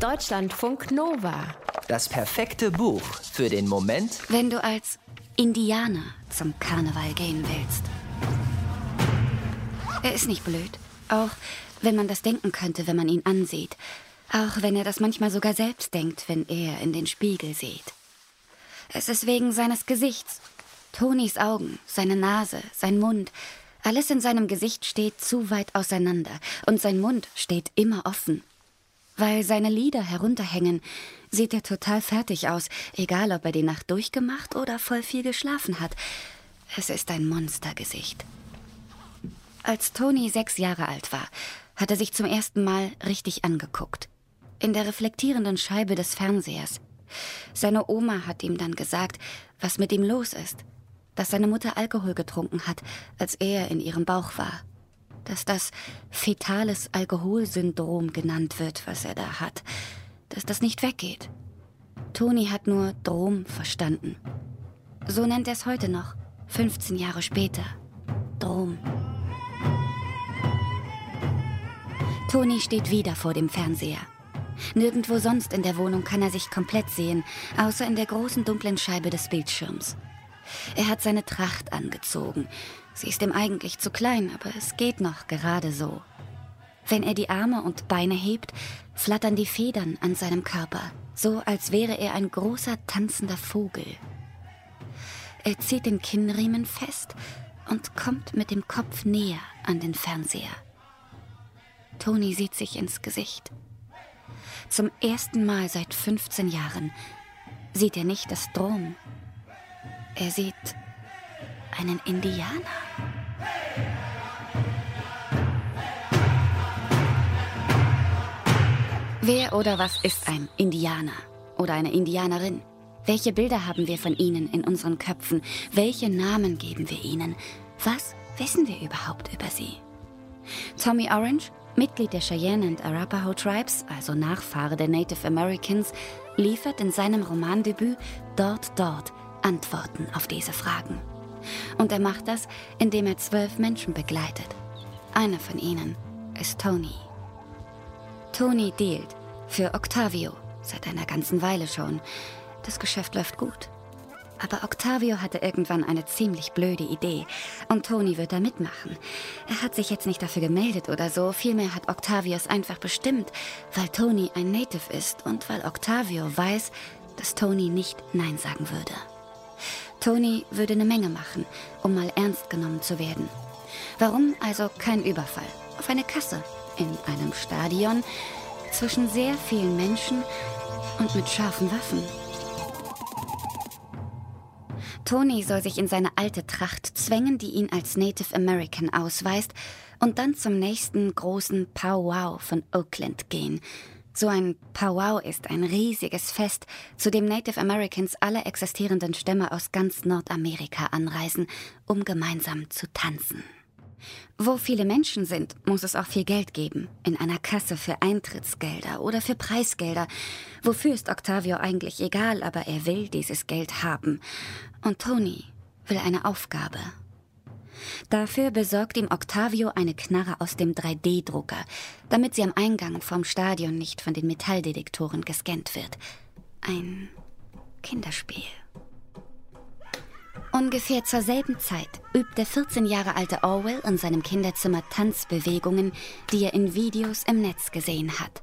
Deutschlandfunk Nova. Das perfekte Buch für den Moment, wenn du als Indianer zum Karneval gehen willst. Er ist nicht blöd, auch wenn man das denken könnte, wenn man ihn ansieht. Auch wenn er das manchmal sogar selbst denkt, wenn er in den Spiegel sieht. Es ist wegen seines Gesichts. Tonis Augen, seine Nase, sein Mund. Alles in seinem Gesicht steht zu weit auseinander und sein Mund steht immer offen. Weil seine Lider herunterhängen, sieht er total fertig aus, egal ob er die Nacht durchgemacht oder voll viel geschlafen hat. Es ist ein Monstergesicht. Als Toni sechs Jahre alt war, hat er sich zum ersten Mal richtig angeguckt in der reflektierenden Scheibe des Fernsehers. Seine Oma hat ihm dann gesagt, was mit ihm los ist, dass seine Mutter Alkohol getrunken hat, als er in ihrem Bauch war, dass das fetales Alkoholsyndrom genannt wird, was er da hat, dass das nicht weggeht. Toni hat nur Drom verstanden. So nennt er es heute noch, 15 Jahre später. Drom. Toni steht wieder vor dem Fernseher. Nirgendwo sonst in der Wohnung kann er sich komplett sehen, außer in der großen dunklen Scheibe des Bildschirms. Er hat seine Tracht angezogen. Sie ist ihm eigentlich zu klein, aber es geht noch gerade so. Wenn er die Arme und Beine hebt, flattern die Federn an seinem Körper, so als wäre er ein großer tanzender Vogel. Er zieht den Kinnriemen fest und kommt mit dem Kopf näher an den Fernseher. Toni sieht sich ins Gesicht. Zum ersten Mal seit 15 Jahren sieht er nicht das Drom. Er sieht einen Indianer. Wer oder was ist ein Indianer oder eine Indianerin? Welche Bilder haben wir von ihnen in unseren Köpfen? Welche Namen geben wir ihnen? Was wissen wir überhaupt über sie? Tommy Orange Mitglied der Cheyenne and Arapaho Tribes, also Nachfahre der Native Americans, liefert in seinem Romandebüt Dort, dort Antworten auf diese Fragen. Und er macht das, indem er zwölf Menschen begleitet. Einer von ihnen ist Tony. Tony dealt für Octavio seit einer ganzen Weile schon. Das Geschäft läuft gut. Aber Octavio hatte irgendwann eine ziemlich blöde Idee. Und Tony wird da mitmachen. Er hat sich jetzt nicht dafür gemeldet oder so. Vielmehr hat Octavio es einfach bestimmt, weil Tony ein Native ist und weil Octavio weiß, dass Tony nicht Nein sagen würde. Tony würde eine Menge machen, um mal ernst genommen zu werden. Warum also kein Überfall? Auf eine Kasse, in einem Stadion, zwischen sehr vielen Menschen und mit scharfen Waffen. Tony soll sich in seine alte Tracht zwängen, die ihn als Native American ausweist, und dann zum nächsten großen Powwow von Oakland gehen. So ein Powwow ist ein riesiges Fest, zu dem Native Americans alle existierenden Stämme aus ganz Nordamerika anreisen, um gemeinsam zu tanzen. Wo viele Menschen sind, muss es auch viel Geld geben. In einer Kasse für Eintrittsgelder oder für Preisgelder. Wofür ist Octavio eigentlich egal, aber er will dieses Geld haben. Und Tony will eine Aufgabe. Dafür besorgt ihm Octavio eine Knarre aus dem 3D-Drucker, damit sie am Eingang vom Stadion nicht von den Metalldetektoren gescannt wird. Ein Kinderspiel. Ungefähr zur selben Zeit übt der 14 Jahre alte Orwell in seinem Kinderzimmer Tanzbewegungen, die er in Videos im Netz gesehen hat.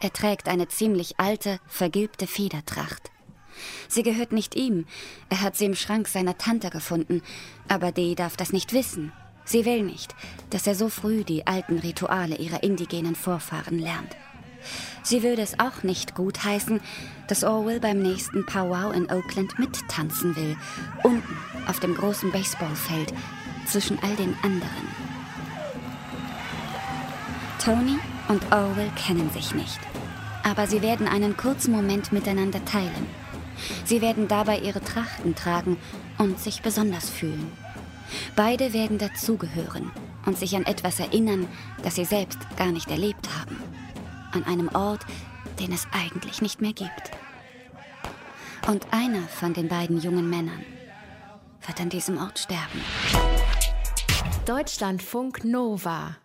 Er trägt eine ziemlich alte, vergilbte Federtracht. Sie gehört nicht ihm. Er hat sie im Schrank seiner Tante gefunden, aber die darf das nicht wissen. Sie will nicht, dass er so früh die alten Rituale ihrer indigenen Vorfahren lernt. Sie würde es auch nicht gut heißen, dass Orwell beim nächsten Powwow in Oakland mittanzen will, unten auf dem großen Baseballfeld zwischen all den anderen. Tony und Orwell kennen sich nicht, aber sie werden einen kurzen Moment miteinander teilen. Sie werden dabei ihre Trachten tragen und sich besonders fühlen. Beide werden dazugehören und sich an etwas erinnern, das sie selbst gar nicht erlebt haben an einem Ort, den es eigentlich nicht mehr gibt. Und einer von den beiden jungen Männern wird an diesem Ort sterben. Deutschlandfunk Nova